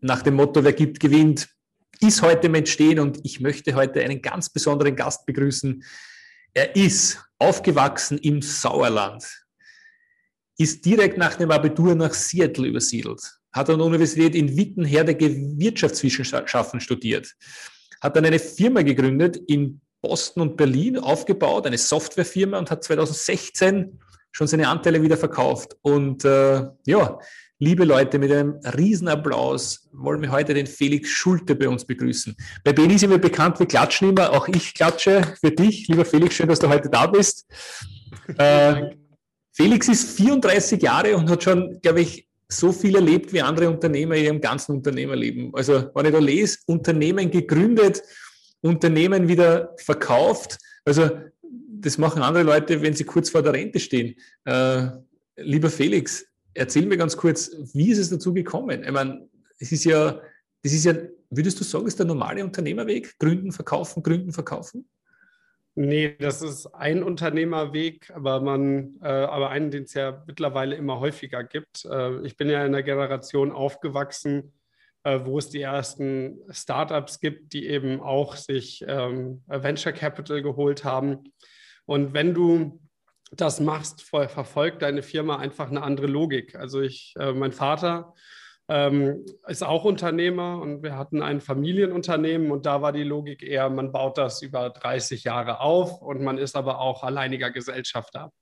nach dem Motto, wer gibt, gewinnt, ist heute im Entstehen und ich möchte heute einen ganz besonderen Gast begrüßen. Er ist aufgewachsen im Sauerland, ist direkt nach dem Abitur nach Seattle übersiedelt, hat an der Universität in Wittenherde Wirtschaftswissenschaften studiert, hat dann eine Firma gegründet in Boston und Berlin, aufgebaut, eine Softwarefirma und hat 2016 schon seine Anteile wieder verkauft. Und äh, ja, Liebe Leute, mit einem Riesenapplaus wollen wir heute den Felix Schulte bei uns begrüßen. Bei Beni sind wir bekannt, wir klatschen immer. Auch ich klatsche für dich. Lieber Felix, schön, dass du heute da bist. Äh, Felix ist 34 Jahre und hat schon, glaube ich, so viel erlebt wie andere Unternehmer in ihrem ganzen Unternehmerleben. Also, wenn ich da lese, Unternehmen gegründet, Unternehmen wieder verkauft. Also, das machen andere Leute, wenn sie kurz vor der Rente stehen. Äh, lieber Felix, erzähl mir ganz kurz, wie ist es dazu gekommen? Ich meine, es ist ja, das ist ja, würdest du sagen, ist der normale Unternehmerweg? Gründen, verkaufen, gründen, verkaufen? Nee, das ist ein Unternehmerweg, aber man, äh, aber einen, den es ja mittlerweile immer häufiger gibt. Äh, ich bin ja in einer Generation aufgewachsen, äh, wo es die ersten Startups gibt, die eben auch sich ähm, Venture Capital geholt haben. Und wenn du das machst, verfolgt deine Firma einfach eine andere Logik. Also ich, äh, mein Vater ähm, ist auch Unternehmer und wir hatten ein Familienunternehmen und da war die Logik eher, man baut das über 30 Jahre auf und man ist aber auch alleiniger Gesellschafter.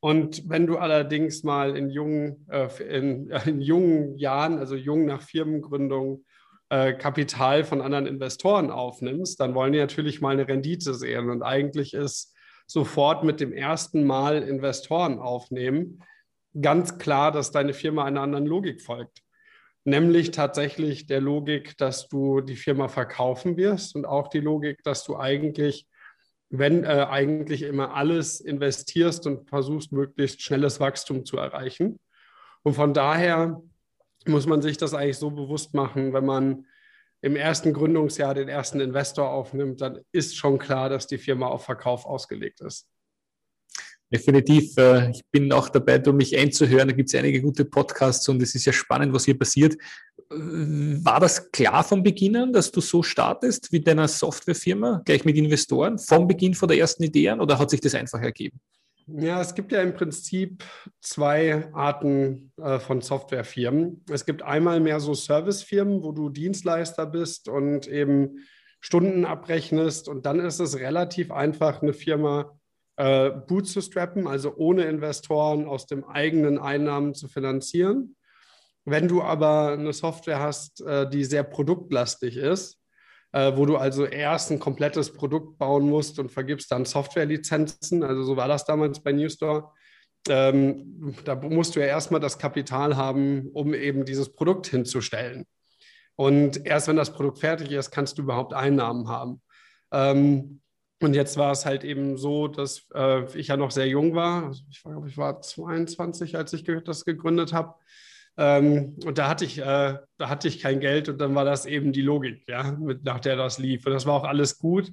Und wenn du allerdings mal in jungen, äh, in, in, jungen Jahren, also jung nach Firmengründung, äh, Kapital von anderen Investoren aufnimmst, dann wollen die natürlich mal eine Rendite sehen. Und eigentlich ist sofort mit dem ersten Mal Investoren aufnehmen, ganz klar, dass deine Firma einer anderen Logik folgt. Nämlich tatsächlich der Logik, dass du die Firma verkaufen wirst und auch die Logik, dass du eigentlich, wenn äh, eigentlich immer alles investierst und versuchst, möglichst schnelles Wachstum zu erreichen. Und von daher muss man sich das eigentlich so bewusst machen, wenn man im ersten Gründungsjahr den ersten Investor aufnimmt, dann ist schon klar, dass die Firma auf Verkauf ausgelegt ist. Definitiv. Äh, ich bin auch dabei, um mich einzuhören. Da gibt es einige gute Podcasts und es ist ja spannend, was hier passiert. War das klar von Beginn an, dass du so startest wie deiner Softwarefirma, gleich mit Investoren, vom Beginn von der ersten Idee an oder hat sich das einfach ergeben? Ja, es gibt ja im Prinzip zwei Arten äh, von Softwarefirmen. Es gibt einmal mehr so Servicefirmen, wo du Dienstleister bist und eben Stunden abrechnest. Und dann ist es relativ einfach, eine Firma äh, bootzustrappen, also ohne Investoren aus dem eigenen Einnahmen zu finanzieren. Wenn du aber eine Software hast, äh, die sehr produktlastig ist, äh, wo du also erst ein komplettes Produkt bauen musst und vergibst dann Softwarelizenzen. Also so war das damals bei Newstore. Ähm, da musst du ja erstmal das Kapital haben, um eben dieses Produkt hinzustellen. Und erst wenn das Produkt fertig ist, kannst du überhaupt Einnahmen haben. Ähm, und jetzt war es halt eben so, dass äh, ich ja noch sehr jung war. Ich glaube, ich war 22, als ich das gegründet habe. Ähm, und da hatte ich, äh, da hatte ich kein Geld und dann war das eben die Logik, ja, mit, nach der das lief. Und das war auch alles gut.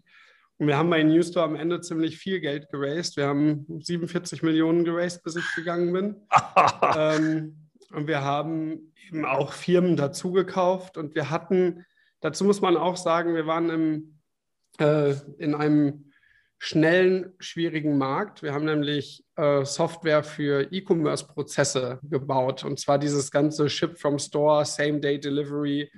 Und wir haben bei Newstore am Ende ziemlich viel Geld geraced. Wir haben 47 Millionen geraced, bis ich gegangen bin. ähm, und wir haben eben auch Firmen dazu gekauft. Und wir hatten, dazu muss man auch sagen, wir waren im, äh, in einem schnellen, schwierigen Markt. Wir haben nämlich äh, Software für E-Commerce-Prozesse gebaut und zwar dieses ganze Ship from Store, Same-Day-Delivery.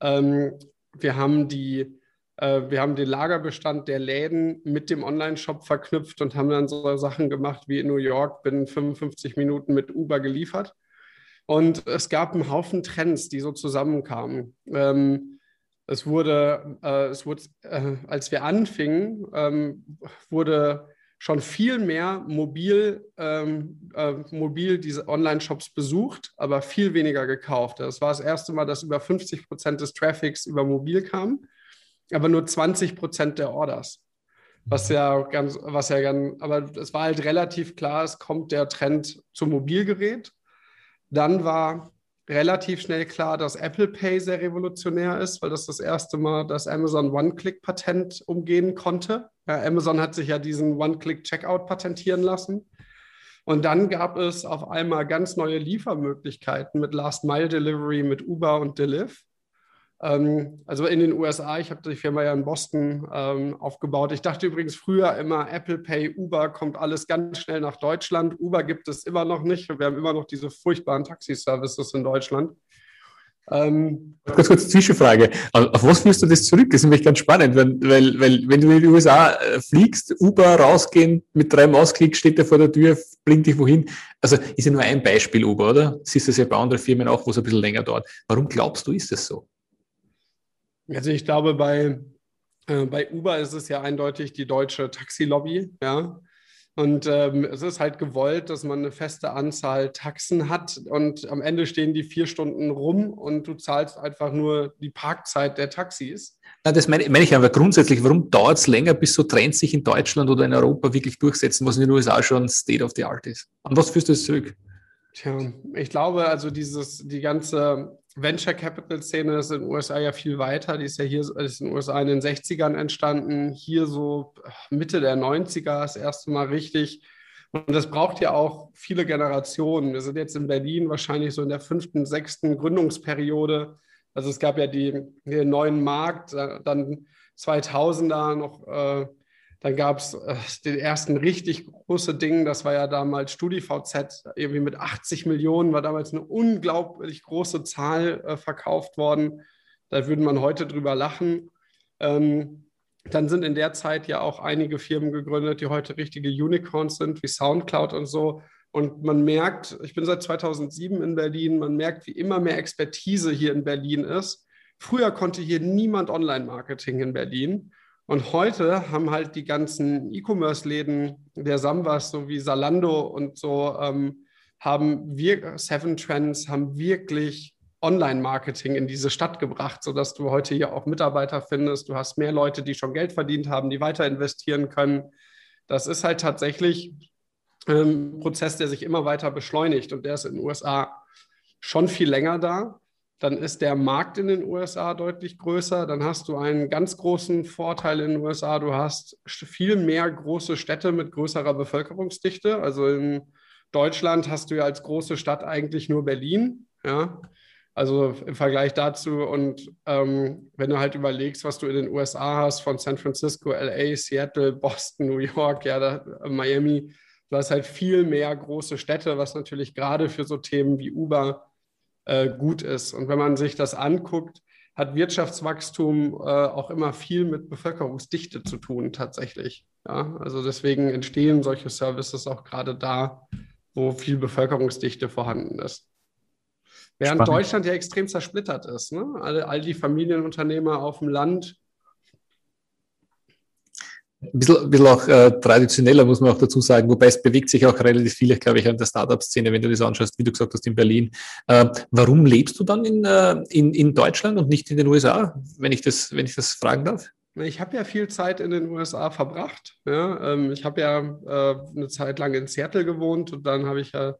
Ähm, wir haben die äh, wir haben den Lagerbestand der Läden mit dem Online-Shop verknüpft und haben dann so Sachen gemacht wie in New York, bin 55 Minuten mit Uber geliefert. Und es gab einen Haufen Trends, die so zusammenkamen. Ähm, es wurde, äh, es wurde äh, als wir anfingen, ähm, wurde schon viel mehr mobil, ähm, äh, mobil diese Online-Shops besucht, aber viel weniger gekauft. Das war das erste Mal, dass über 50 Prozent des Traffics über mobil kam, aber nur 20 Prozent der Orders. Was ja ganz, was ja ganz, aber es war halt relativ klar, es kommt der Trend zum Mobilgerät. Dann war relativ schnell klar, dass Apple Pay sehr revolutionär ist, weil das das erste Mal das Amazon One-Click-Patent umgehen konnte. Ja, Amazon hat sich ja diesen One-Click-Checkout patentieren lassen. Und dann gab es auf einmal ganz neue Liefermöglichkeiten mit Last-Mile-Delivery, mit Uber und Deliv. Ähm, also in den USA, ich habe die Firma ja in Boston ähm, aufgebaut. Ich dachte übrigens früher immer, Apple Pay, Uber kommt alles ganz schnell nach Deutschland. Uber gibt es immer noch nicht. Wir haben immer noch diese furchtbaren Taxi-Services in Deutschland. Ähm, ganz kurz Zwischenfrage. Auf was führst du das zurück? Das ist nämlich ganz spannend, weil, weil, weil wenn du in die USA äh, fliegst, Uber rausgehen, mit drei Mausklicks steht er vor der Tür, bringt dich wohin. Also ist ja nur ein Beispiel Uber, oder? Siehst du das ja bei anderen Firmen auch, wo es ein bisschen länger dauert. Warum glaubst du, ist das so? Also ich glaube, bei, äh, bei Uber ist es ja eindeutig die deutsche Taxilobby, ja. Und ähm, es ist halt gewollt, dass man eine feste Anzahl Taxen hat und am Ende stehen die vier Stunden rum und du zahlst einfach nur die Parkzeit der Taxis. Na, das meine, meine ich aber grundsätzlich, warum dauert es länger, bis so Trends sich in Deutschland oder in Europa wirklich durchsetzen, was in den USA schon State of the Art ist? An was führst du das zurück? Tja, ich glaube, also dieses, die ganze Venture Capital Szene ist in den USA ja viel weiter. Die ist ja hier ist in den USA in den 60ern entstanden, hier so Mitte der 90er das erste Mal richtig. Und das braucht ja auch viele Generationen. Wir sind jetzt in Berlin wahrscheinlich so in der fünften, sechsten Gründungsperiode. Also es gab ja die, den neuen Markt, dann 2000er noch äh, dann gab es äh, den ersten richtig große Ding, das war ja damals StudiVZ, irgendwie mit 80 Millionen, war damals eine unglaublich große Zahl äh, verkauft worden. Da würde man heute drüber lachen. Ähm, dann sind in der Zeit ja auch einige Firmen gegründet, die heute richtige Unicorns sind, wie SoundCloud und so. Und man merkt, ich bin seit 2007 in Berlin, man merkt, wie immer mehr Expertise hier in Berlin ist. Früher konnte hier niemand Online-Marketing in Berlin. Und heute haben halt die ganzen E-Commerce-Läden der Sambas, so wie Salando und so, ähm, haben wir, Seven Trends, haben wirklich Online-Marketing in diese Stadt gebracht, sodass du heute hier auch Mitarbeiter findest. Du hast mehr Leute, die schon Geld verdient haben, die weiter investieren können. Das ist halt tatsächlich ähm, ein Prozess, der sich immer weiter beschleunigt und der ist in den USA schon viel länger da dann ist der Markt in den USA deutlich größer. Dann hast du einen ganz großen Vorteil in den USA. Du hast viel mehr große Städte mit größerer Bevölkerungsdichte. Also in Deutschland hast du ja als große Stadt eigentlich nur Berlin. Ja. Also im Vergleich dazu und ähm, wenn du halt überlegst, was du in den USA hast, von San Francisco, LA, Seattle, Boston, New York, ja, da, Miami, du hast halt viel mehr große Städte, was natürlich gerade für so Themen wie Uber äh, gut ist. Und wenn man sich das anguckt, hat Wirtschaftswachstum äh, auch immer viel mit Bevölkerungsdichte zu tun, tatsächlich. Ja? Also deswegen entstehen solche Services auch gerade da, wo viel Bevölkerungsdichte vorhanden ist. Während Spannend. Deutschland ja extrem zersplittert ist. Ne? All, all die Familienunternehmer auf dem Land ein bisschen, ein bisschen auch äh, traditioneller, muss man auch dazu sagen, wobei es bewegt sich auch relativ viel, glaube ich, an der Startup-Szene, wenn du das anschaust, wie du gesagt hast, in Berlin. Äh, warum lebst du dann in, äh, in, in Deutschland und nicht in den USA, wenn ich das, wenn ich das fragen darf? Ich habe ja viel Zeit in den USA verbracht. Ja? Ähm, ich habe ja äh, eine Zeit lang in Seattle gewohnt und dann habe ich ja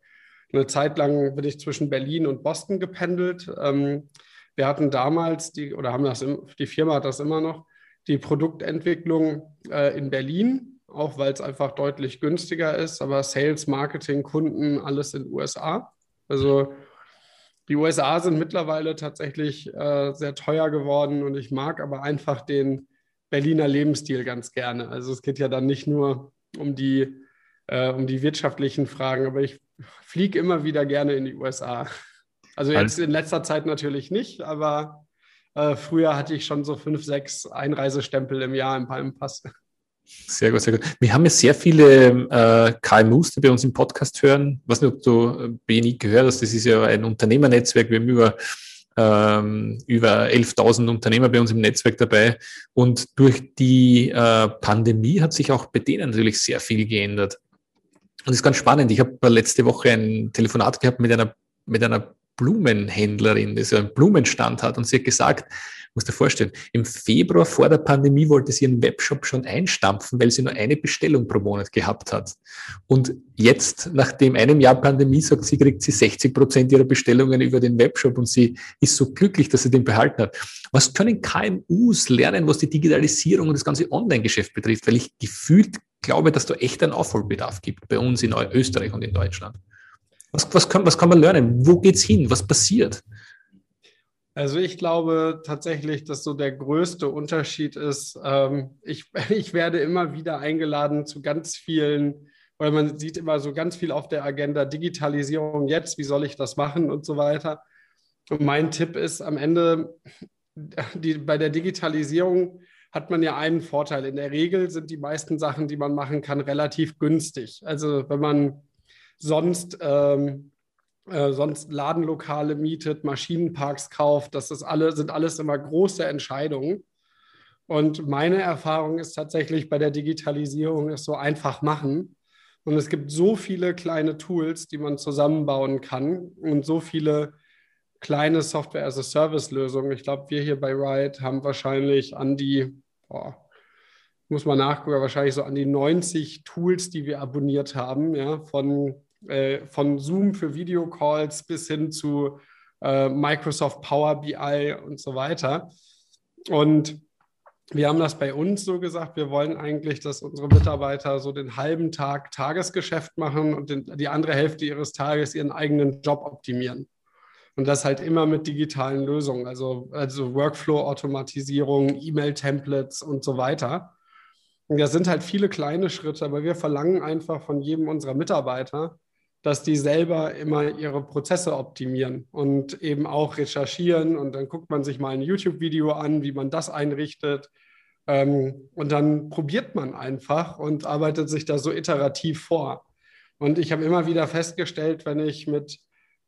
eine Zeit lang bin ich zwischen Berlin und Boston gependelt. Ähm, wir hatten damals die, oder haben das, die Firma hat das immer noch, die Produktentwicklung äh, in Berlin, auch weil es einfach deutlich günstiger ist, aber Sales, Marketing, Kunden, alles in den USA. Also die USA sind mittlerweile tatsächlich äh, sehr teuer geworden und ich mag aber einfach den Berliner Lebensstil ganz gerne. Also es geht ja dann nicht nur um die, äh, um die wirtschaftlichen Fragen, aber ich fliege immer wieder gerne in die USA. Also jetzt in letzter Zeit natürlich nicht, aber äh, früher hatte ich schon so fünf, sechs Einreisestempel im Jahr im Palmenpass. Sehr gut, sehr gut. Wir haben ja sehr viele äh, KMUs, die bei uns im Podcast hören. Ich weiß nicht, ob du äh, BNI gehört hast. Das ist ja ein Unternehmernetzwerk. Wir haben über ähm, über 11.000 Unternehmer bei uns im Netzwerk dabei. Und durch die äh, Pandemie hat sich auch bei denen natürlich sehr viel geändert. Und das ist ganz spannend. Ich habe letzte Woche ein Telefonat gehabt mit einer, mit einer Blumenhändlerin, die so einen Blumenstand hat. Und sie hat gesagt, muss dir vorstellen, im Februar vor der Pandemie wollte sie ihren Webshop schon einstampfen, weil sie nur eine Bestellung pro Monat gehabt hat. Und jetzt, nach dem einem Jahr Pandemie, sagt sie, kriegt sie 60 Prozent ihrer Bestellungen über den Webshop und sie ist so glücklich, dass sie den behalten hat. Was können KMUs lernen, was die Digitalisierung und das ganze Online-Geschäft betrifft? Weil ich gefühlt glaube, dass da echt einen Aufholbedarf gibt bei uns in Österreich und in Deutschland. Was, was, kann, was kann man lernen? Wo geht's hin? Was passiert? Also ich glaube tatsächlich, dass so der größte Unterschied ist, ähm, ich, ich werde immer wieder eingeladen zu ganz vielen, weil man sieht immer so ganz viel auf der Agenda, Digitalisierung jetzt, wie soll ich das machen und so weiter. Und mein Tipp ist am Ende, die, bei der Digitalisierung hat man ja einen Vorteil. In der Regel sind die meisten Sachen, die man machen kann, relativ günstig. Also wenn man sonst ähm, äh, sonst Ladenlokale mietet, Maschinenparks kauft. Das ist alle, sind alles immer große Entscheidungen. Und meine Erfahrung ist tatsächlich bei der Digitalisierung, es so einfach machen. Und es gibt so viele kleine Tools, die man zusammenbauen kann und so viele kleine Software-as-a-Service-Lösungen. Ich glaube, wir hier bei Ride haben wahrscheinlich an die, boah, muss man nachgucken, wahrscheinlich so an die 90 Tools, die wir abonniert haben, ja, von äh, von Zoom für Videocalls bis hin zu äh, Microsoft Power BI und so weiter. Und wir haben das bei uns so gesagt, wir wollen eigentlich, dass unsere Mitarbeiter so den halben Tag Tagesgeschäft machen und den, die andere Hälfte ihres Tages ihren eigenen Job optimieren. Und das halt immer mit digitalen Lösungen, also, also Workflow-Automatisierung, E-Mail-Templates und so weiter. Und das sind halt viele kleine Schritte, aber wir verlangen einfach von jedem unserer Mitarbeiter, dass die selber immer ihre Prozesse optimieren und eben auch recherchieren. Und dann guckt man sich mal ein YouTube-Video an, wie man das einrichtet. Ähm, und dann probiert man einfach und arbeitet sich da so iterativ vor. Und ich habe immer wieder festgestellt, wenn ich mit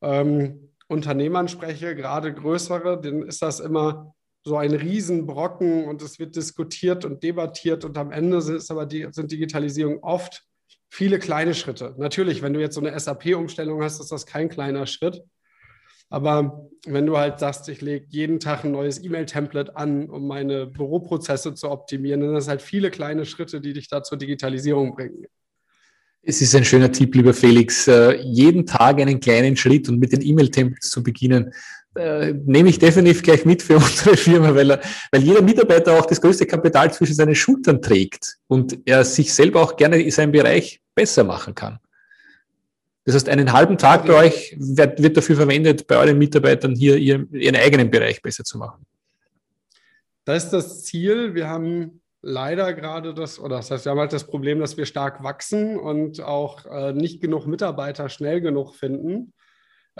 ähm, Unternehmern spreche, gerade größere, dann ist das immer so ein Riesenbrocken und es wird diskutiert und debattiert und am Ende ist aber die, sind Digitalisierung oft viele kleine Schritte. Natürlich, wenn du jetzt so eine SAP-Umstellung hast, ist das kein kleiner Schritt. Aber wenn du halt sagst, ich lege jeden Tag ein neues E-Mail-Template an, um meine Büroprozesse zu optimieren, dann sind das halt viele kleine Schritte, die dich da zur Digitalisierung bringen. Es ist ein schöner Tipp, lieber Felix, äh, jeden Tag einen kleinen Schritt und mit den E-Mail-Templates zu beginnen äh, nehme ich definitiv gleich mit für unsere Firma, weil, er, weil jeder Mitarbeiter auch das größte Kapital zwischen seinen Schultern trägt und er sich selber auch gerne in seinem Bereich besser machen kann. Das heißt, einen halben Tag bei euch wird, wird dafür verwendet, bei euren Mitarbeitern hier ihren, ihren eigenen Bereich besser zu machen. Das ist das Ziel. Wir haben leider gerade das, oder das heißt, wir haben halt das Problem, dass wir stark wachsen und auch äh, nicht genug Mitarbeiter schnell genug finden.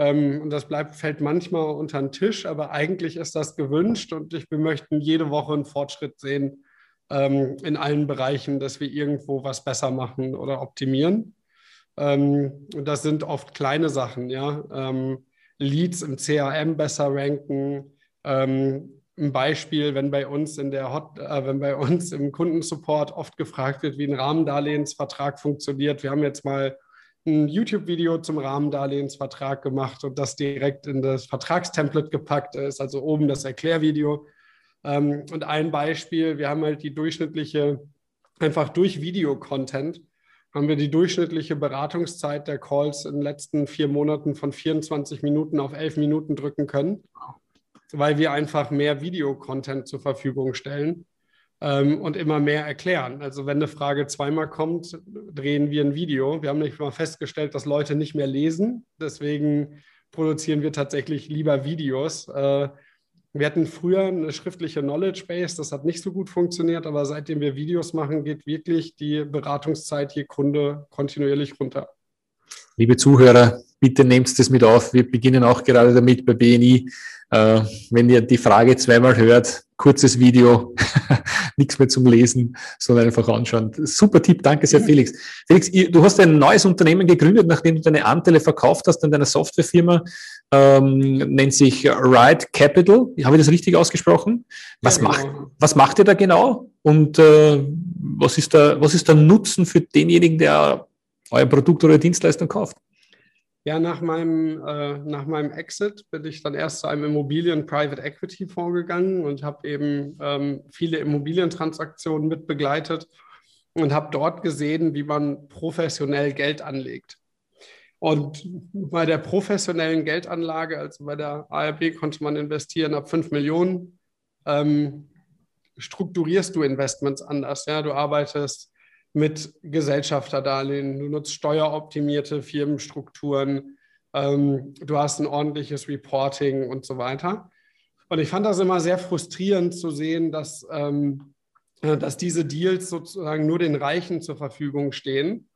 Ähm, und das bleibt, fällt manchmal unter den Tisch, aber eigentlich ist das gewünscht und ich, wir möchten jede Woche einen Fortschritt sehen ähm, in allen Bereichen, dass wir irgendwo was besser machen oder optimieren. Ähm, und das sind oft kleine Sachen, ja. Ähm, Leads im CRM besser ranken. Ähm, ein Beispiel, wenn bei uns in der Hot, äh, wenn bei uns im Kundensupport oft gefragt wird, wie ein Rahmendarlehensvertrag funktioniert. Wir haben jetzt mal ein YouTube-Video zum Rahmendarlehensvertrag gemacht und das direkt in das Vertragstemplate gepackt ist, also oben das Erklärvideo. Ähm, und ein Beispiel, wir haben halt die durchschnittliche, einfach durch Videocontent, haben wir die durchschnittliche Beratungszeit der Calls in den letzten vier Monaten von 24 Minuten auf 11 Minuten drücken können, weil wir einfach mehr Videocontent zur Verfügung stellen ähm, und immer mehr erklären. Also wenn eine Frage zweimal kommt, drehen wir ein Video. Wir haben nicht mal festgestellt, dass Leute nicht mehr lesen. Deswegen produzieren wir tatsächlich lieber Videos. Äh, wir hatten früher eine schriftliche Knowledge Base, das hat nicht so gut funktioniert, aber seitdem wir Videos machen, geht wirklich die Beratungszeit je Kunde kontinuierlich runter. Liebe Zuhörer, bitte nehmt es mit auf. Wir beginnen auch gerade damit bei BNI. Äh, wenn ihr die Frage zweimal hört, kurzes Video, nichts mehr zum Lesen, sondern einfach anschauen. Super Tipp, danke sehr, Felix. Felix, du hast ein neues Unternehmen gegründet, nachdem du deine Anteile verkauft hast an deiner Softwarefirma, ähm, nennt sich Ride Capital. Habe ich das richtig ausgesprochen? Was, ja, genau. macht, was macht ihr da genau? Und äh, was, ist da, was ist der Nutzen für denjenigen, der euer Produkt oder Dienstleistung kauft? Ja, nach meinem, äh, nach meinem Exit bin ich dann erst zu einem Immobilien-Private Equity Fonds gegangen und habe eben ähm, viele Immobilientransaktionen mit begleitet und habe dort gesehen, wie man professionell Geld anlegt. Und bei der professionellen Geldanlage, also bei der ARB, konnte man investieren ab 5 Millionen. Ähm, strukturierst du Investments anders. Ja? Du arbeitest mit Gesellschafterdarlehen, du nutzt steueroptimierte Firmenstrukturen, ähm, du hast ein ordentliches Reporting und so weiter. Und ich fand das immer sehr frustrierend zu sehen, dass, ähm, äh, dass diese Deals sozusagen nur den Reichen zur Verfügung stehen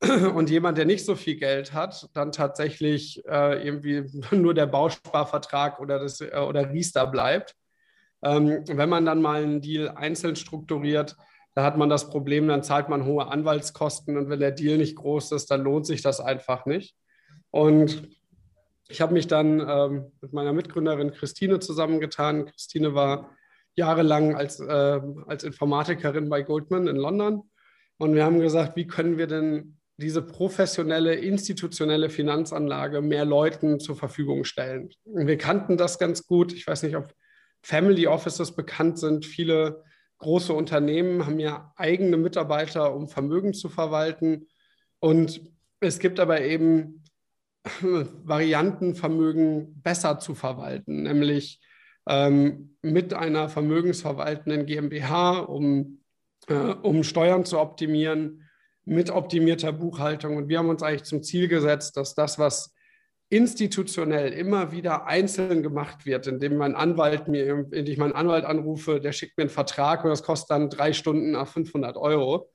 und jemand, der nicht so viel Geld hat, dann tatsächlich äh, irgendwie nur der Bausparvertrag oder, das, äh, oder Riester bleibt. Ähm, wenn man dann mal einen Deal einzeln strukturiert, da hat man das Problem, dann zahlt man hohe Anwaltskosten und wenn der Deal nicht groß ist, dann lohnt sich das einfach nicht. Und ich habe mich dann ähm, mit meiner Mitgründerin Christine zusammengetan. Christine war jahrelang als, äh, als Informatikerin bei Goldman in London. Und wir haben gesagt, wie können wir denn diese professionelle, institutionelle Finanzanlage mehr Leuten zur Verfügung stellen? Wir kannten das ganz gut. Ich weiß nicht, ob Family Offices bekannt sind. Viele große Unternehmen haben ja eigene Mitarbeiter, um Vermögen zu verwalten. Und es gibt aber eben Varianten, Vermögen besser zu verwalten, nämlich ähm, mit einer vermögensverwaltenden GmbH, um, äh, um Steuern zu optimieren, mit optimierter Buchhaltung. Und wir haben uns eigentlich zum Ziel gesetzt, dass das, was institutionell immer wieder einzeln gemacht wird, indem mein Anwalt mir, indem ich meinen Anwalt anrufe, der schickt mir einen Vertrag und das kostet dann drei Stunden nach 500 Euro,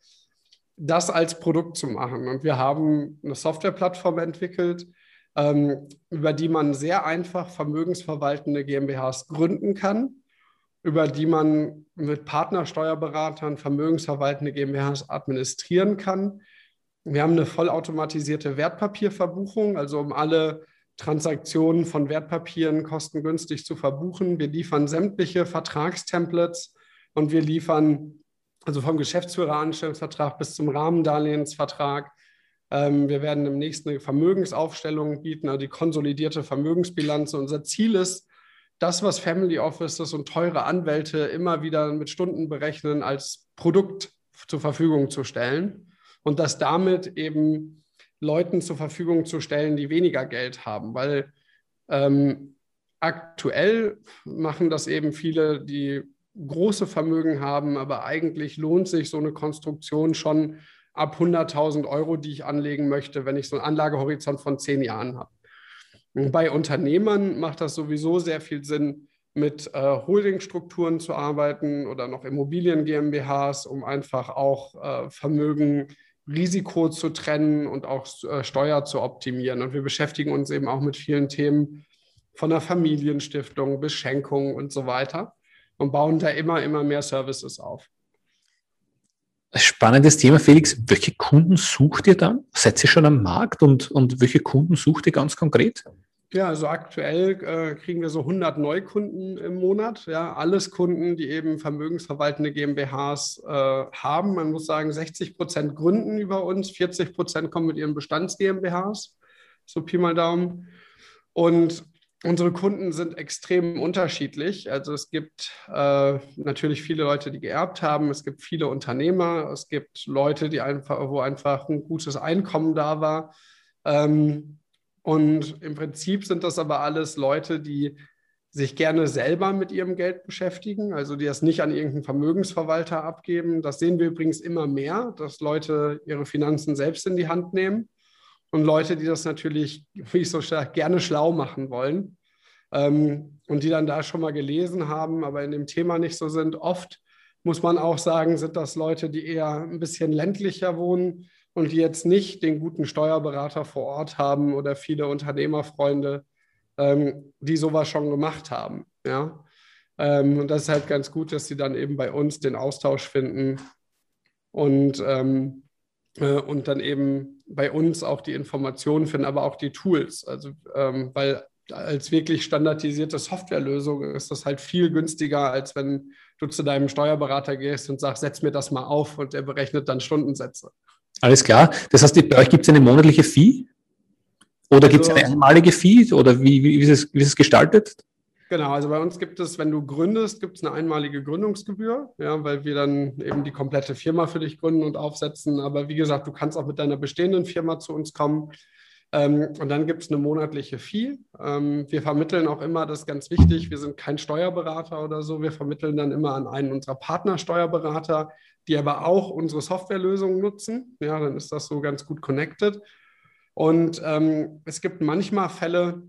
das als Produkt zu machen. Und wir haben eine Softwareplattform entwickelt, ähm, über die man sehr einfach vermögensverwaltende GmbHs gründen kann, über die man mit Partnersteuerberatern vermögensverwaltende GmbHs administrieren kann wir haben eine vollautomatisierte Wertpapierverbuchung, also um alle Transaktionen von Wertpapieren kostengünstig zu verbuchen. Wir liefern sämtliche Vertragstemplates und wir liefern also vom Geschäftsführeranstellungsvertrag bis zum Rahmendarlehensvertrag. Ähm, wir werden demnächst eine Vermögensaufstellung bieten, also die konsolidierte Vermögensbilanz. Unser Ziel ist, das, was Family Offices und teure Anwälte immer wieder mit Stunden berechnen, als Produkt zur Verfügung zu stellen und das damit eben Leuten zur Verfügung zu stellen, die weniger Geld haben, weil ähm, aktuell machen das eben viele, die große Vermögen haben, aber eigentlich lohnt sich so eine Konstruktion schon ab 100.000 Euro, die ich anlegen möchte, wenn ich so einen Anlagehorizont von zehn Jahren habe. Bei Unternehmern macht das sowieso sehr viel Sinn, mit äh, Holdingstrukturen zu arbeiten oder noch Immobilien GmbHs, um einfach auch äh, Vermögen Risiko zu trennen und auch äh, Steuer zu optimieren. Und wir beschäftigen uns eben auch mit vielen Themen von der Familienstiftung bis Schenkung und so weiter und bauen da immer, immer mehr Services auf. Spannendes Thema, Felix. Welche Kunden sucht ihr dann? Seid ihr schon am Markt und, und welche Kunden sucht ihr ganz konkret? Ja, also aktuell äh, kriegen wir so 100 Neukunden im Monat. Ja, alles Kunden, die eben vermögensverwaltende GmbHs äh, haben. Man muss sagen, 60 Prozent gründen über uns, 40 Prozent kommen mit ihren Bestands-GmbHs. So Pi mal Daumen. Und unsere Kunden sind extrem unterschiedlich. Also es gibt äh, natürlich viele Leute, die geerbt haben. Es gibt viele Unternehmer. Es gibt Leute, die einfach, wo einfach ein gutes Einkommen da war. Ähm, und im Prinzip sind das aber alles Leute, die sich gerne selber mit ihrem Geld beschäftigen, also die das nicht an irgendeinen Vermögensverwalter abgeben. Das sehen wir übrigens immer mehr, dass Leute ihre Finanzen selbst in die Hand nehmen und Leute, die das natürlich, wie ich so stark, gerne schlau machen wollen ähm, und die dann da schon mal gelesen haben, aber in dem Thema nicht so sind. Oft muss man auch sagen, sind das Leute, die eher ein bisschen ländlicher wohnen und die jetzt nicht den guten Steuerberater vor Ort haben oder viele Unternehmerfreunde, ähm, die sowas schon gemacht haben. Ja? Ähm, und das ist halt ganz gut, dass sie dann eben bei uns den Austausch finden und, ähm, äh, und dann eben bei uns auch die Informationen finden, aber auch die Tools. Also, ähm, weil als wirklich standardisierte Softwarelösung ist das halt viel günstiger, als wenn du zu deinem Steuerberater gehst und sagst, setz mir das mal auf und er berechnet dann Stundensätze. Alles klar. Das heißt, bei euch gibt es eine monatliche Fee? Oder also, gibt es eine einmalige Fee? Oder wie, wie, ist es, wie ist es gestaltet? Genau, also bei uns gibt es, wenn du gründest, gibt es eine einmalige Gründungsgebühr, ja, weil wir dann eben die komplette Firma für dich gründen und aufsetzen. Aber wie gesagt, du kannst auch mit deiner bestehenden Firma zu uns kommen. Ähm, und dann gibt es eine monatliche Fee. Ähm, wir vermitteln auch immer, das ist ganz wichtig, wir sind kein Steuerberater oder so. Wir vermitteln dann immer an einen unserer Partnersteuerberater, die aber auch unsere Softwarelösungen nutzen. Ja, dann ist das so ganz gut connected. Und ähm, es gibt manchmal Fälle,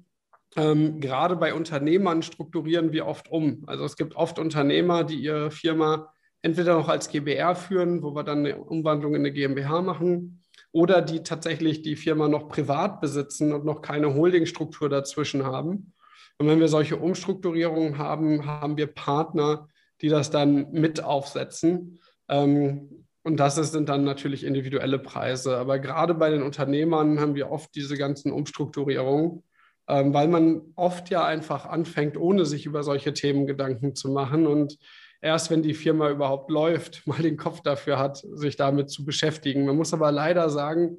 ähm, gerade bei Unternehmern strukturieren wir oft um. Also es gibt oft Unternehmer, die ihre Firma entweder noch als GBR führen, wo wir dann eine Umwandlung in eine GmbH machen, oder die tatsächlich die Firma noch privat besitzen und noch keine Holdingstruktur dazwischen haben. Und wenn wir solche Umstrukturierungen haben, haben wir Partner, die das dann mit aufsetzen. Ähm, und das sind dann natürlich individuelle Preise. Aber gerade bei den Unternehmern haben wir oft diese ganzen Umstrukturierungen ähm, weil man oft ja einfach anfängt, ohne sich über solche Themen Gedanken zu machen und erst wenn die Firma überhaupt läuft, mal den Kopf dafür hat, sich damit zu beschäftigen. Man muss aber leider sagen,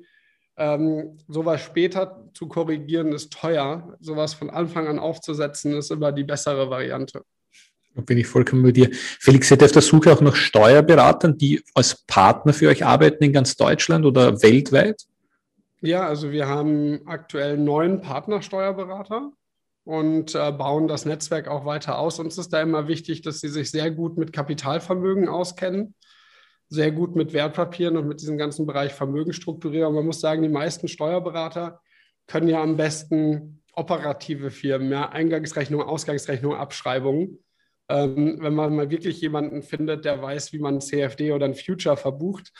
ähm, sowas später zu korrigieren ist teuer. Sowas von Anfang an aufzusetzen ist immer die bessere Variante. Bin ich vollkommen bei dir. Felix, seid ihr auf der Suche auch nach Steuerberatern, die als Partner für euch arbeiten in ganz Deutschland oder weltweit? Ja, also wir haben aktuell neun Partnersteuerberater und äh, bauen das Netzwerk auch weiter aus. Uns ist da immer wichtig, dass sie sich sehr gut mit Kapitalvermögen auskennen, sehr gut mit Wertpapieren und mit diesem ganzen Bereich Vermögen strukturieren. man muss sagen, die meisten Steuerberater können ja am besten operative Firmen, ja, Eingangsrechnung, Ausgangsrechnung, Abschreibungen. Ähm, wenn man mal wirklich jemanden findet, der weiß, wie man ein CFD oder ein Future verbucht,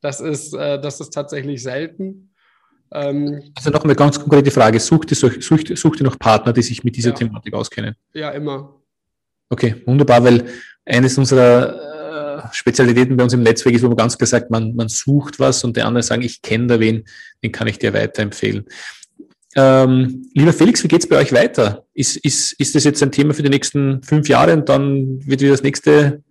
das ist, äh, das ist tatsächlich selten. Ähm, also noch eine ganz konkrete Frage. Sucht ihr, sucht, sucht ihr noch Partner, die sich mit dieser ja. Thematik auskennen? Ja, immer. Okay, wunderbar, weil eines unserer äh, Spezialitäten bei uns im Netzwerk ist, wo man ganz klar sagt, man, man sucht was und die anderen sagen, ich kenne da wen, den kann ich dir weiterempfehlen. Ähm, lieber Felix, wie geht es bei euch weiter? Ist, ist, ist das jetzt ein Thema für die nächsten fünf Jahre und dann wird wieder das nächste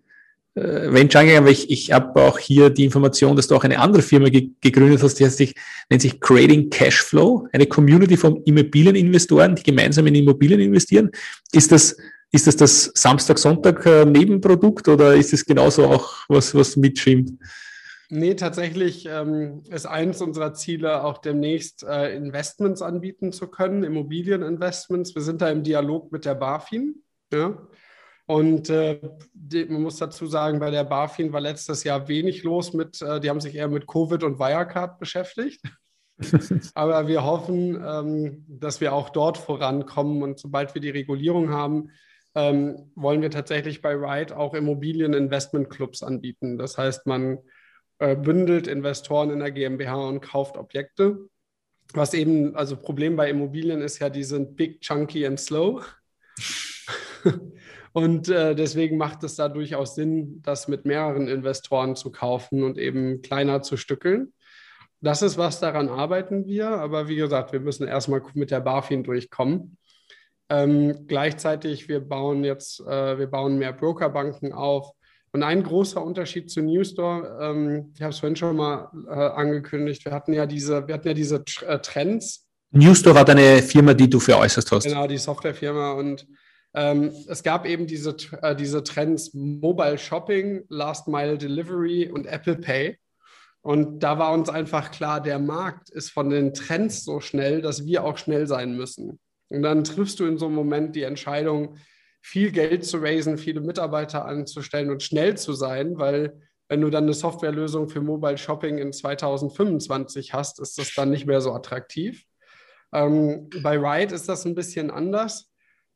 äh, Venture angegangen, weil ich, ich habe auch hier die Information, dass du auch eine andere Firma ge gegründet hast, die heißt sich, nennt sich Creating Cashflow, eine Community von Immobilieninvestoren, die gemeinsam in Immobilien investieren. Ist das, ist das das Samstag-Sonntag-Nebenprodukt oder ist es genauso auch was, was mitschwimmt? Nee, tatsächlich ähm, ist eins unserer Ziele auch demnächst äh, Investments anbieten zu können, Immobilieninvestments. Wir sind da im Dialog mit der BaFin. Ja? Und äh, die, man muss dazu sagen, bei der BaFin war letztes Jahr wenig los mit, äh, die haben sich eher mit Covid und Wirecard beschäftigt. Aber wir hoffen, ähm, dass wir auch dort vorankommen und sobald wir die Regulierung haben, ähm, wollen wir tatsächlich bei Ride auch Immobilieninvestmentclubs anbieten. Das heißt, man äh, bündelt Investoren in der GmbH und kauft Objekte. Was eben, also Problem bei Immobilien ist ja, die sind big, chunky and slow. Und äh, deswegen macht es da durchaus Sinn, das mit mehreren Investoren zu kaufen und eben kleiner zu stückeln. Das ist was, daran arbeiten wir. Aber wie gesagt, wir müssen erstmal mit der BaFin durchkommen. Ähm, gleichzeitig, wir bauen jetzt, äh, wir bauen mehr Brokerbanken auf. Und ein großer Unterschied zu Newstore, ähm, ich habe es vorhin schon mal äh, angekündigt, wir hatten ja diese, wir hatten ja diese äh, Trends. Newstore war deine Firma, die du für äußerst hast. Genau, die Softwarefirma. Und ähm, es gab eben diese, äh, diese Trends Mobile Shopping, Last Mile Delivery und Apple Pay. Und da war uns einfach klar, der Markt ist von den Trends so schnell, dass wir auch schnell sein müssen. Und dann triffst du in so einem Moment die Entscheidung, viel Geld zu raisen, viele Mitarbeiter anzustellen und schnell zu sein, weil wenn du dann eine Softwarelösung für Mobile Shopping in 2025 hast, ist das dann nicht mehr so attraktiv. Ähm, bei Ride ist das ein bisschen anders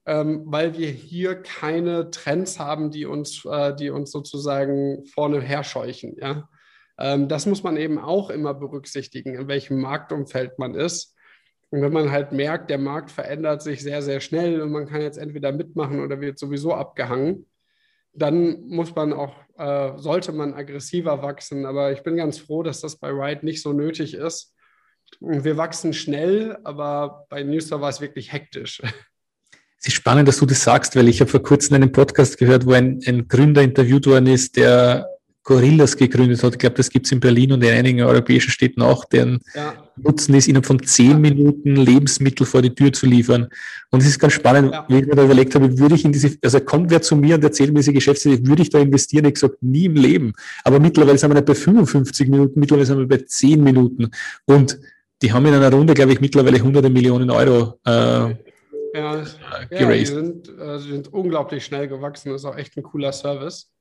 ähm, weil wir hier keine Trends haben, die uns, äh, die uns sozusagen vorne herscheuchen. Ja? Ähm, das muss man eben auch immer berücksichtigen, in welchem Marktumfeld man ist. Und wenn man halt merkt, der Markt verändert sich sehr, sehr schnell und man kann jetzt entweder mitmachen oder wird sowieso abgehangen, dann muss man auch, äh, sollte man aggressiver wachsen. Aber ich bin ganz froh, dass das bei Ride nicht so nötig ist. Wir wachsen schnell, aber bei Newstar war es wirklich hektisch. Es ist spannend, dass du das sagst, weil ich habe vor kurzem einen Podcast gehört, wo ein, ein Gründer interviewt worden ist, der Gorillas gegründet hat. Ich glaube, das gibt es in Berlin und in einigen europäischen Städten auch, deren ja. Nutzen ist, innerhalb von zehn Minuten Lebensmittel vor die Tür zu liefern. Und es ist ganz spannend, ja. wie ich mir da überlegt habe, würde ich in diese, also kommt wer zu mir und erzählt mir diese Geschäftsidee, würde ich da investieren? Ich gesagt, nie im Leben. Aber mittlerweile sind wir nicht bei 55 Minuten, mittlerweile sind wir bei zehn Minuten. Und die haben in einer Runde, glaube ich, mittlerweile hunderte Millionen Euro äh, ja, ja, die sind, äh, sind unglaublich schnell gewachsen. Das ist auch echt ein cooler Service.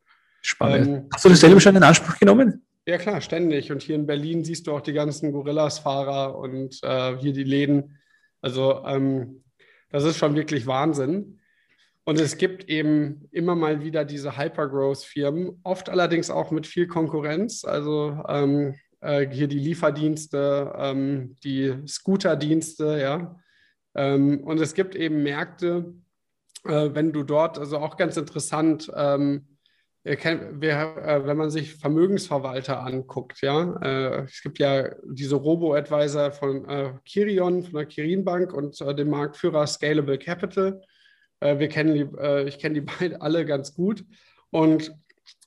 Spannend. Ähm, Hast du das selber schon in Anspruch genommen? Ja, klar, ständig. Und hier in Berlin siehst du auch die ganzen Gorillas-Fahrer und äh, hier die Läden. Also, ähm, das ist schon wirklich Wahnsinn. Und es gibt eben immer mal wieder diese Hypergrowth-Firmen, oft allerdings auch mit viel Konkurrenz. Also ähm, äh, hier die Lieferdienste, ähm, die Scooterdienste, ja. Ähm, und es gibt eben Märkte, äh, wenn du dort, also auch ganz interessant, ähm, äh, wenn man sich Vermögensverwalter anguckt, ja, äh, es gibt ja diese Robo-Advisor von äh, Kirion, von der Kirin Bank und dem Marktführer Scalable Capital. wir kennen die, ich kenne die beide alle ganz gut. Und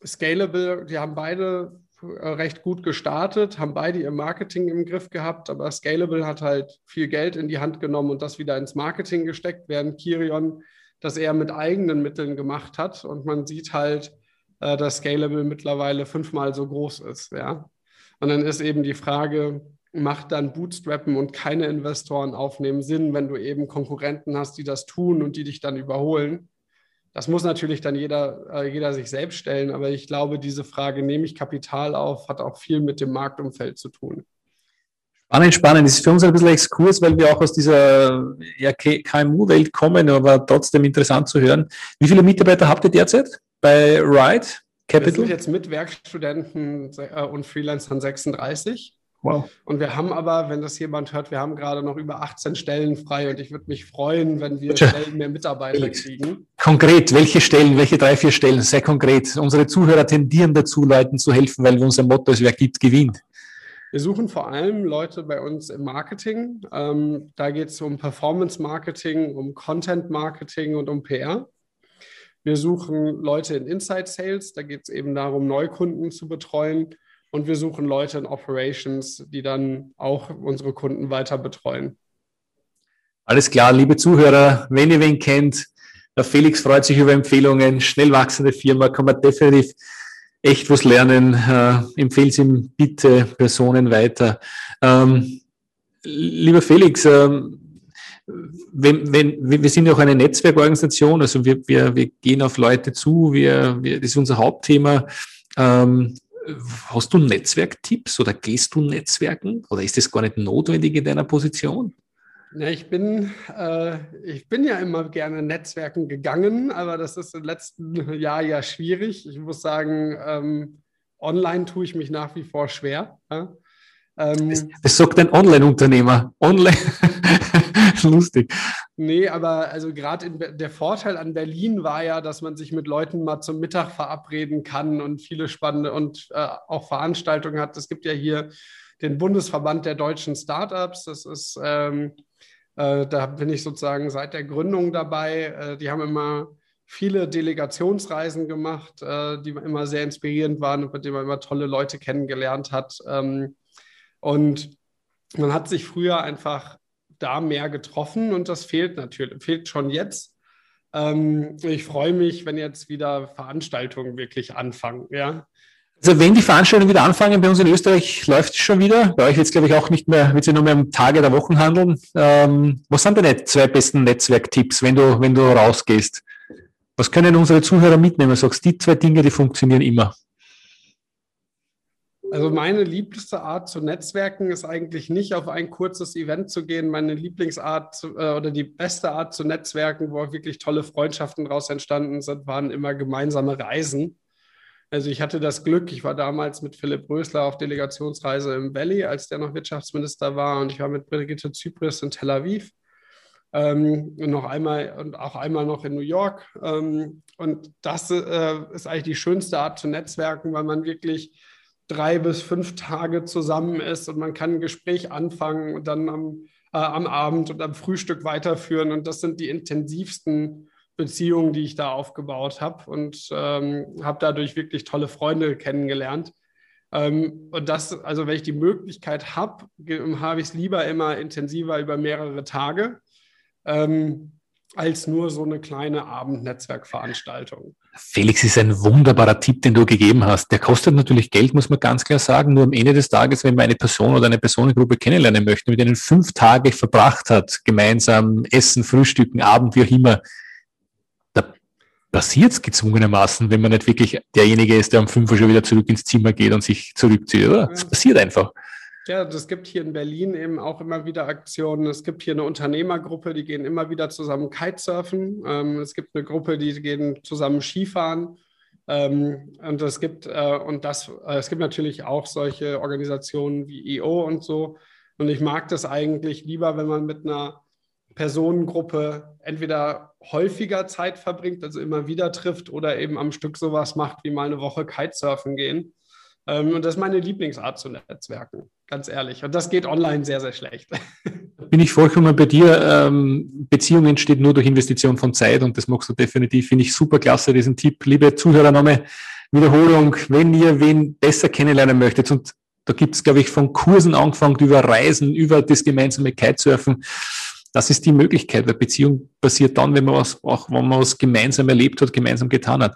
Scalable, die haben beide recht gut gestartet, haben beide ihr Marketing im Griff gehabt, aber Scalable hat halt viel Geld in die Hand genommen und das wieder ins Marketing gesteckt, während Kirion das eher mit eigenen Mitteln gemacht hat. Und man sieht halt, äh, dass Scalable mittlerweile fünfmal so groß ist. Ja? Und dann ist eben die Frage, macht dann Bootstrappen und keine Investoren aufnehmen Sinn, wenn du eben Konkurrenten hast, die das tun und die dich dann überholen? Das muss natürlich dann jeder, äh, jeder sich selbst stellen, aber ich glaube, diese Frage, nehme ich Kapital auf, hat auch viel mit dem Marktumfeld zu tun. Spannend, spannend. Das ist für uns ein bisschen Exkurs, weil wir auch aus dieser ja, KMU-Welt kommen, aber trotzdem interessant zu hören. Wie viele Mitarbeiter habt ihr derzeit? Bei Ride Capital? Wir sind jetzt mit Werkstudenten äh, und Freelancern 36. Wow. Und wir haben aber, wenn das jemand hört, wir haben gerade noch über 18 Stellen frei und ich würde mich freuen, wenn wir Tja. schnell mehr Mitarbeiter kriegen. Konkret, welche Stellen, welche drei, vier Stellen? Sehr konkret. Unsere Zuhörer tendieren dazu, Leuten zu helfen, weil unser Motto ist, wer gibt, gewinnt. Wir suchen vor allem Leute bei uns im Marketing. Ähm, da geht es um Performance Marketing, um Content Marketing und um PR. Wir suchen Leute in Inside Sales, da geht es eben darum, Neukunden zu betreuen. Und wir suchen Leute in Operations, die dann auch unsere Kunden weiter betreuen. Alles klar, liebe Zuhörer, wenn ihr wen kennt, der Felix freut sich über Empfehlungen, schnell wachsende Firma, kann man definitiv echt was lernen. Äh, Empfehlt ihm bitte Personen weiter. Ähm, lieber Felix, ähm, wenn, wenn, wir sind ja auch eine Netzwerkorganisation, also wir, wir, wir gehen auf Leute zu, wir, wir, das ist unser Hauptthema. Ähm, hast du Netzwerktipps oder gehst du Netzwerken oder ist das gar nicht notwendig in deiner Position? Ja, ich bin, äh, ich bin ja immer gerne Netzwerken gegangen, aber das ist im letzten Jahr ja schwierig. Ich muss sagen, ähm, online tue ich mich nach wie vor schwer. Ja? Ähm, das, das, sagt ein Online-Unternehmer. Online. Lustig. Nee, aber also gerade der Vorteil an Berlin war ja, dass man sich mit Leuten mal zum Mittag verabreden kann und viele spannende und äh, auch Veranstaltungen hat. Es gibt ja hier den Bundesverband der deutschen Startups. Das ist, ähm, äh, da bin ich sozusagen seit der Gründung dabei. Äh, die haben immer viele Delegationsreisen gemacht, äh, die immer sehr inspirierend waren und mit denen man immer tolle Leute kennengelernt hat. Ähm, und man hat sich früher einfach da mehr getroffen und das fehlt natürlich, fehlt schon jetzt. Ähm, ich freue mich, wenn jetzt wieder Veranstaltungen wirklich anfangen, ja. Also wenn die Veranstaltungen wieder anfangen, bei uns in Österreich läuft es schon wieder. Bei euch wird es, glaube ich, auch nicht mehr, wird es nur mehr um Tage der Wochen handeln. Ähm, was sind deine zwei besten Netzwerktipps, wenn du, wenn du rausgehst? Was können unsere Zuhörer mitnehmen? Sagst die zwei Dinge, die funktionieren immer. Also meine liebste Art zu netzwerken ist eigentlich nicht auf ein kurzes Event zu gehen. Meine Lieblingsart äh, oder die beste Art zu netzwerken, wo wirklich tolle Freundschaften daraus entstanden sind, waren immer gemeinsame Reisen. Also ich hatte das Glück, ich war damals mit Philipp Rösler auf Delegationsreise im Valley, als der noch Wirtschaftsminister war, und ich war mit Brigitte Zypris in Tel Aviv. Ähm, und noch einmal und auch einmal noch in New York. Ähm, und das äh, ist eigentlich die schönste Art zu netzwerken, weil man wirklich drei bis fünf Tage zusammen ist und man kann ein Gespräch anfangen und dann am, äh, am Abend und am Frühstück weiterführen. Und das sind die intensivsten Beziehungen, die ich da aufgebaut habe und ähm, habe dadurch wirklich tolle Freunde kennengelernt. Ähm, und das, also wenn ich die Möglichkeit habe, habe ich es lieber immer intensiver über mehrere Tage. Ähm, als nur so eine kleine Abendnetzwerkveranstaltung. Felix ist ein wunderbarer Tipp, den du gegeben hast. Der kostet natürlich Geld, muss man ganz klar sagen. Nur am Ende des Tages, wenn man eine Person oder eine Personengruppe kennenlernen möchte, mit denen fünf Tage verbracht hat, gemeinsam essen, frühstücken, Abend, wie auch immer, da passiert es gezwungenermaßen, wenn man nicht wirklich derjenige ist, der um fünf Uhr schon wieder zurück ins Zimmer geht und sich zurückzieht, oder? Es ja. passiert einfach. Ja, es gibt hier in Berlin eben auch immer wieder Aktionen. Es gibt hier eine Unternehmergruppe, die gehen immer wieder zusammen Kitesurfen. Ähm, es gibt eine Gruppe, die gehen zusammen Skifahren. Ähm, und es gibt äh, und das, äh, es gibt natürlich auch solche Organisationen wie EO und so. Und ich mag das eigentlich lieber, wenn man mit einer Personengruppe entweder häufiger Zeit verbringt, also immer wieder trifft, oder eben am Stück sowas macht, wie mal eine Woche Kitesurfen gehen. Ähm, und das ist meine Lieblingsart zu netzwerken, ganz ehrlich. Und das geht online sehr, sehr schlecht. Bin ich vollkommen bei dir. Ähm, Beziehung entsteht nur durch Investition von Zeit und das machst du definitiv. Finde ich super klasse, diesen Tipp. Liebe Zuhörer, nochmal Wiederholung, wenn ihr wen besser kennenlernen möchtet und da gibt es, glaube ich, von Kursen angefangen über Reisen, über das gemeinsame Kitesurfen das ist die Möglichkeit, weil Beziehung passiert dann, wenn man was, auch wenn man was gemeinsam erlebt hat, gemeinsam getan hat.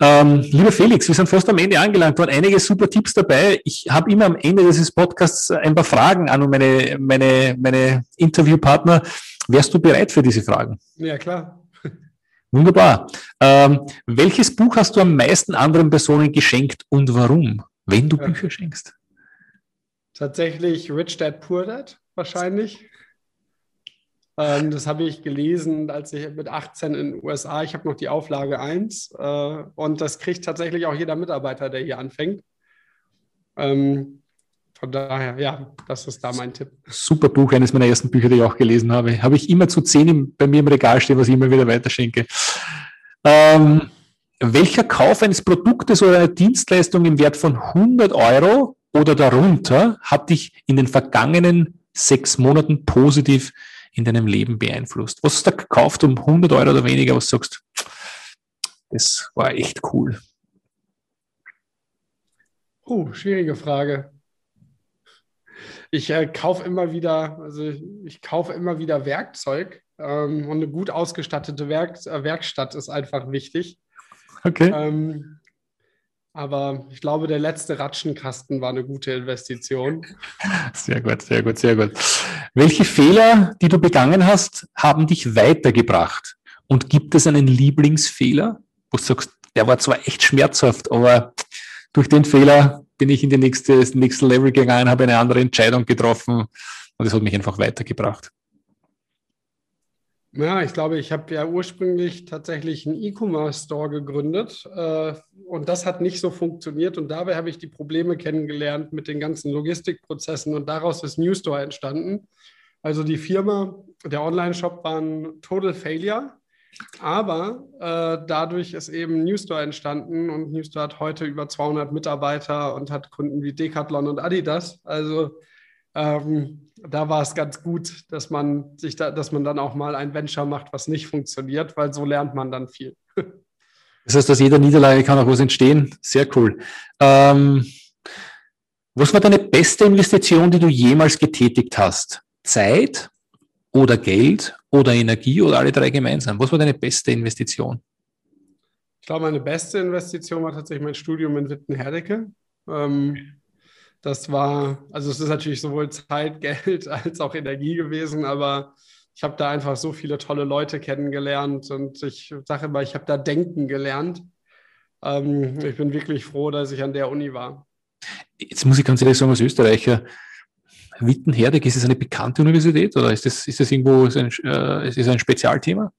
Ähm, lieber Felix, wir sind fast am Ende angelangt, waren einige super Tipps dabei. Ich habe immer am Ende dieses Podcasts ein paar Fragen an meine, meine, meine Interviewpartner. Wärst du bereit für diese Fragen? Ja, klar. Wunderbar. Ähm, welches Buch hast du am meisten anderen Personen geschenkt und warum, wenn du ja. Bücher schenkst? Tatsächlich Rich Dad Poor Dad, wahrscheinlich. Ähm, das habe ich gelesen, als ich mit 18 in den USA, ich habe noch die Auflage 1 äh, und das kriegt tatsächlich auch jeder Mitarbeiter, der hier anfängt. Ähm, von daher, ja, das ist da mein Tipp. Super Buch, eines meiner ersten Bücher, die ich auch gelesen habe. Habe ich immer zu 10 bei mir im Regal stehen, was ich immer wieder weiterschenke. Ähm, welcher Kauf eines Produktes oder einer Dienstleistung im Wert von 100 Euro oder darunter hat dich in den vergangenen sechs Monaten positiv in deinem Leben beeinflusst? Was hast du gekauft um 100 Euro oder weniger, was sagst, das war echt cool? Oh, schwierige Frage. Ich äh, kaufe immer wieder, also ich kaufe immer wieder Werkzeug ähm, und eine gut ausgestattete Werk, äh, Werkstatt ist einfach wichtig. Okay. Ähm, aber ich glaube, der letzte Ratschenkasten war eine gute Investition. Sehr gut, sehr gut, sehr gut. Welche Fehler, die du begangen hast, haben dich weitergebracht? Und gibt es einen Lieblingsfehler, wo du sagst, der war zwar echt schmerzhaft, aber durch den Fehler bin ich in die nächste, das nächste Level gegangen, habe eine andere Entscheidung getroffen und es hat mich einfach weitergebracht. Ja, ich glaube, ich habe ja ursprünglich tatsächlich einen E-Commerce-Store gegründet äh, und das hat nicht so funktioniert und dabei habe ich die Probleme kennengelernt mit den ganzen Logistikprozessen und daraus ist New Store entstanden. Also die Firma, der Online-Shop war ein Total Failure, aber äh, dadurch ist eben New Store entstanden und New Store hat heute über 200 Mitarbeiter und hat Kunden wie Decathlon und Adidas. Also ähm, da war es ganz gut, dass man sich da, dass man dann auch mal ein Venture macht, was nicht funktioniert, weil so lernt man dann viel. Das heißt, aus jeder Niederlage kann auch was entstehen. Sehr cool. Ähm, was war deine beste Investition, die du jemals getätigt hast? Zeit oder Geld oder Energie oder alle drei gemeinsam? Was war deine beste Investition? Ich glaube, meine beste Investition war tatsächlich mein Studium in Wittenherdecke. Ähm, das war, also es ist natürlich sowohl Zeit, Geld als auch Energie gewesen, aber ich habe da einfach so viele tolle Leute kennengelernt und ich sage immer, ich habe da denken gelernt. Ähm, ich bin wirklich froh, dass ich an der Uni war. Jetzt muss ich ganz ehrlich sagen, als Österreicher, Wittenherdecke, ist es eine bekannte Universität oder ist das, ist das irgendwo ist ein, äh, ist ein Spezialthema?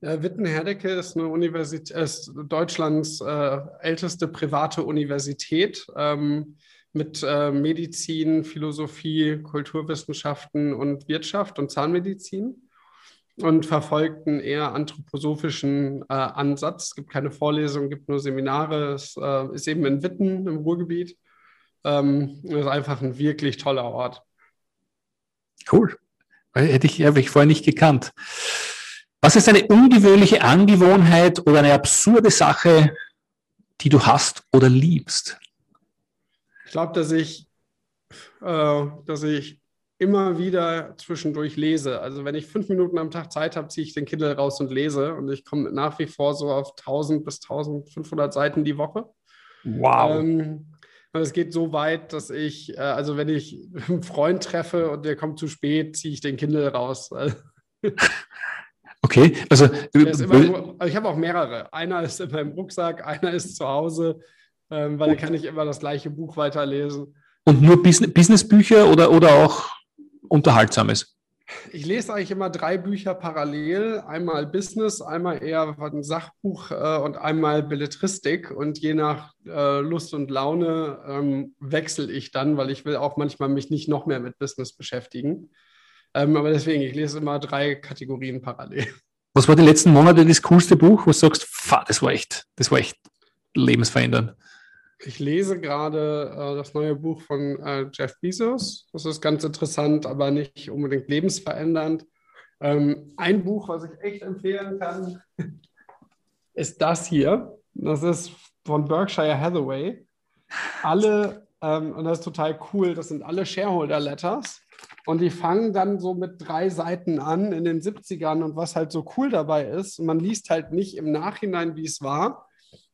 Ja, Witten-Herdecke ist eine Universität, ist Deutschlands äh, älteste private Universität ähm, mit äh, Medizin, Philosophie, Kulturwissenschaften und Wirtschaft und Zahnmedizin und verfolgt einen eher anthroposophischen äh, Ansatz. Es gibt keine Vorlesungen, gibt nur Seminare. Es äh, ist eben in Witten im Ruhrgebiet. Ähm, ist einfach ein wirklich toller Ort. Cool. Hätte ich, habe ich vorher nicht gekannt. Was ist eine ungewöhnliche Angewohnheit oder eine absurde Sache, die du hast oder liebst? Ich glaube, dass ich, äh, dass ich immer wieder zwischendurch lese. Also wenn ich fünf Minuten am Tag Zeit habe, ziehe ich den Kindle raus und lese. Und ich komme nach wie vor so auf 1000 bis 1500 Seiten die Woche. Wow. Ähm, es geht so weit, dass ich, äh, also wenn ich einen Freund treffe und der kommt zu spät, ziehe ich den Kindle raus. Okay, also, immer, also ich habe auch mehrere. Einer ist in meinem Rucksack, einer ist zu Hause, ähm, weil da kann ich immer das gleiche Buch weiterlesen. Und nur Business, Businessbücher oder, oder auch Unterhaltsames? Ich lese eigentlich immer drei Bücher parallel. Einmal Business, einmal eher ein Sachbuch äh, und einmal Belletristik. Und je nach äh, Lust und Laune ähm, wechsle ich dann, weil ich will auch manchmal mich nicht noch mehr mit Business beschäftigen. Ähm, aber deswegen, ich lese immer drei Kategorien parallel. Was war die letzten Monate das coolste Buch, wo du sagst, pff, das war echt, das war echt lebensverändernd? Ich lese gerade äh, das neue Buch von äh, Jeff Bezos. Das ist ganz interessant, aber nicht unbedingt lebensverändernd. Ähm, ein Buch, was ich echt empfehlen kann, ist das hier. Das ist von Berkshire Hathaway. Alle, ähm, und das ist total cool, das sind alle Shareholder Letters. Und die fangen dann so mit drei Seiten an in den 70ern. Und was halt so cool dabei ist, man liest halt nicht im Nachhinein, wie es war,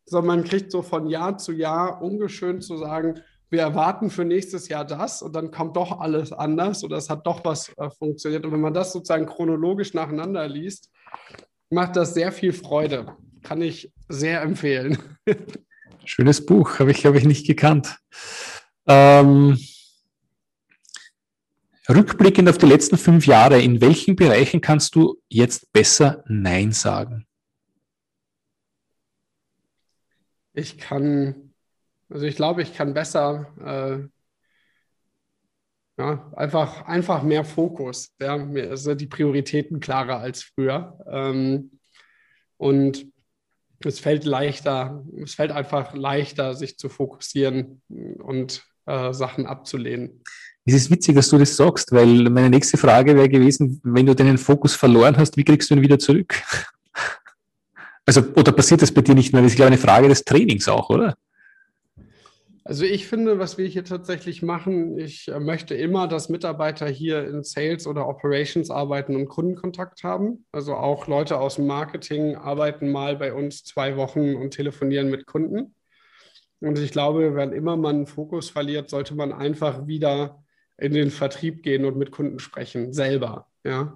sondern man kriegt so von Jahr zu Jahr ungeschönt zu sagen, wir erwarten für nächstes Jahr das und dann kommt doch alles anders oder es hat doch was äh, funktioniert. Und wenn man das sozusagen chronologisch nacheinander liest, macht das sehr viel Freude. Kann ich sehr empfehlen. Schönes Buch, habe ich, hab ich nicht gekannt. Ähm, rückblickend auf die letzten fünf Jahre, in welchen Bereichen kannst du jetzt besser Nein sagen? Ich kann, also ich glaube, ich kann besser, äh, ja, einfach, einfach mehr Fokus. Ja, mir sind die Prioritäten klarer als früher. Ähm, und es fällt leichter, es fällt einfach leichter, sich zu fokussieren und äh, Sachen abzulehnen. Es ist witzig, dass du das sagst, weil meine nächste Frage wäre gewesen, wenn du deinen Fokus verloren hast, wie kriegst du ihn wieder zurück? Also, oder passiert das bei dir nicht mehr? Das ist, glaube ich, eine Frage des Trainings auch, oder? Also ich finde, was wir hier tatsächlich machen, ich äh, möchte immer, dass Mitarbeiter hier in Sales oder Operations arbeiten und Kundenkontakt haben. Also auch Leute aus dem Marketing arbeiten mal bei uns zwei Wochen und telefonieren mit Kunden. Und ich glaube, wenn immer man Fokus verliert, sollte man einfach wieder in den Vertrieb gehen und mit Kunden sprechen, selber. Ja.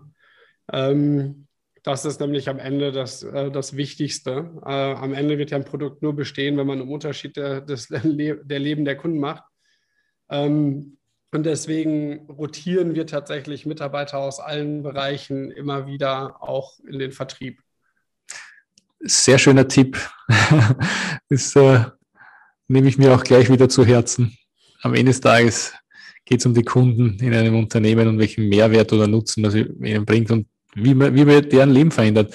Ähm, das ist nämlich am Ende das, äh, das Wichtigste. Äh, am Ende wird ja ein Produkt nur bestehen, wenn man einen Unterschied der, des, der Leben der Kunden macht. Ähm, und deswegen rotieren wir tatsächlich Mitarbeiter aus allen Bereichen immer wieder auch in den Vertrieb. Sehr schöner Tipp. das äh, nehme ich mir auch gleich wieder zu Herzen. Am Ende des Tages geht es um die Kunden in einem Unternehmen und welchen Mehrwert oder Nutzen das ihnen bringt. Und wie man, wie man deren Leben verändert.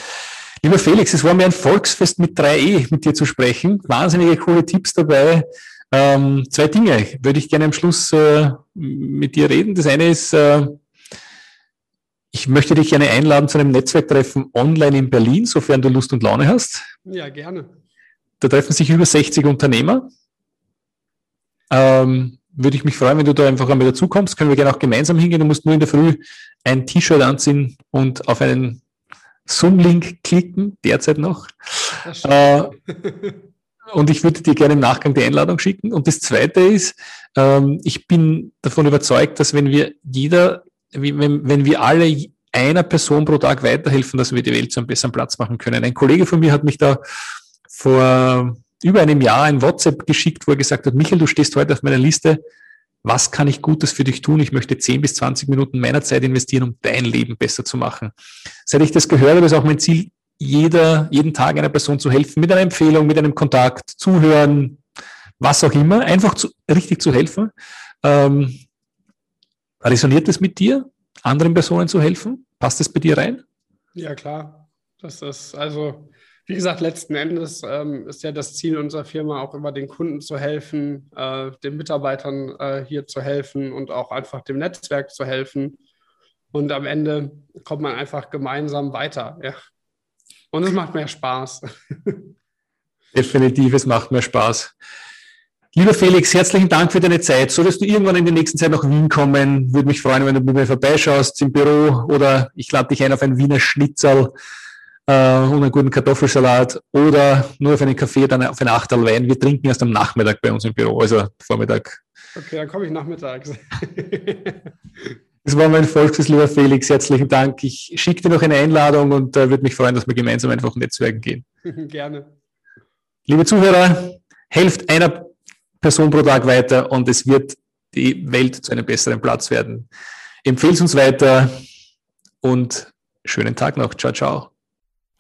Lieber Felix, es war mir ein Volksfest mit 3E mit dir zu sprechen. Wahnsinnige coole Tipps dabei. Ähm, zwei Dinge würde ich gerne am Schluss äh, mit dir reden. Das eine ist, äh, ich möchte dich gerne einladen zu einem Netzwerktreffen online in Berlin, sofern du Lust und Laune hast. Ja, gerne. Da treffen sich über 60 Unternehmer. Ähm, würde ich mich freuen, wenn du da einfach einmal dazukommst. Können wir gerne auch gemeinsam hingehen. Du musst nur in der Früh ein T-Shirt anziehen und auf einen Zoom-Link klicken, derzeit noch. Äh, und ich würde dir gerne im Nachgang die Einladung schicken. Und das Zweite ist, ähm, ich bin davon überzeugt, dass wenn wir jeder, wenn, wenn wir alle einer Person pro Tag weiterhelfen, dass wir die Welt zu einem besseren Platz machen können. Ein Kollege von mir hat mich da vor über einem Jahr ein WhatsApp geschickt, wo er gesagt hat, Michael, du stehst heute auf meiner Liste. Was kann ich Gutes für dich tun? Ich möchte 10 bis 20 Minuten meiner Zeit investieren, um dein Leben besser zu machen. Seit ich das gehört habe, ist auch mein Ziel, jeder, jeden Tag einer Person zu helfen, mit einer Empfehlung, mit einem Kontakt, zuhören, was auch immer, einfach zu, richtig zu helfen. Ähm, resoniert es mit dir, anderen Personen zu helfen? Passt es bei dir rein? Ja, klar. Das ist also, wie gesagt, letzten Endes ähm, ist ja das Ziel unserer Firma auch immer den Kunden zu helfen, äh, den Mitarbeitern äh, hier zu helfen und auch einfach dem Netzwerk zu helfen. Und am Ende kommt man einfach gemeinsam weiter. Ja. Und es macht mehr Spaß. Definitiv, es macht mehr Spaß. Lieber Felix, herzlichen Dank für deine Zeit. Solltest du irgendwann in der nächsten Zeit nach Wien kommen, würde mich freuen, wenn du bei mir vorbeischaust im Büro oder ich lade dich ein auf ein Wiener Schnitzel äh, und einen guten Kartoffelsalat oder nur auf einen Kaffee, dann auf einen Achtel Wein. Wir trinken erst am Nachmittag bei uns im Büro, also Vormittag. Okay, dann komme ich nachmittags. Das war mein Volksfest, lieber Felix. Herzlichen Dank. Ich schicke dir noch eine Einladung und äh, würde mich freuen, dass wir gemeinsam einfach netzwerken gehen. Gerne. Liebe Zuhörer, helft einer Person pro Tag weiter und es wird die Welt zu einem besseren Platz werden. Empfehlt uns weiter und schönen Tag noch. Ciao, ciao.